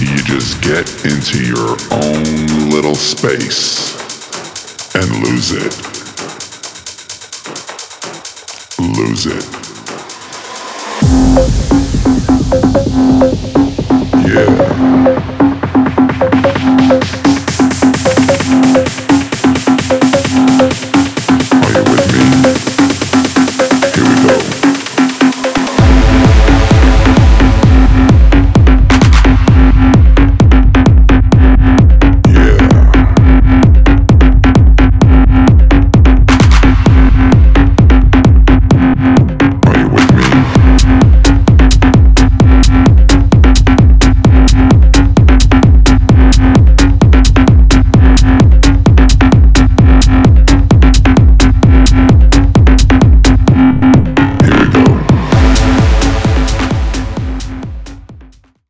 You just get into your own little space and lose it. Lose it.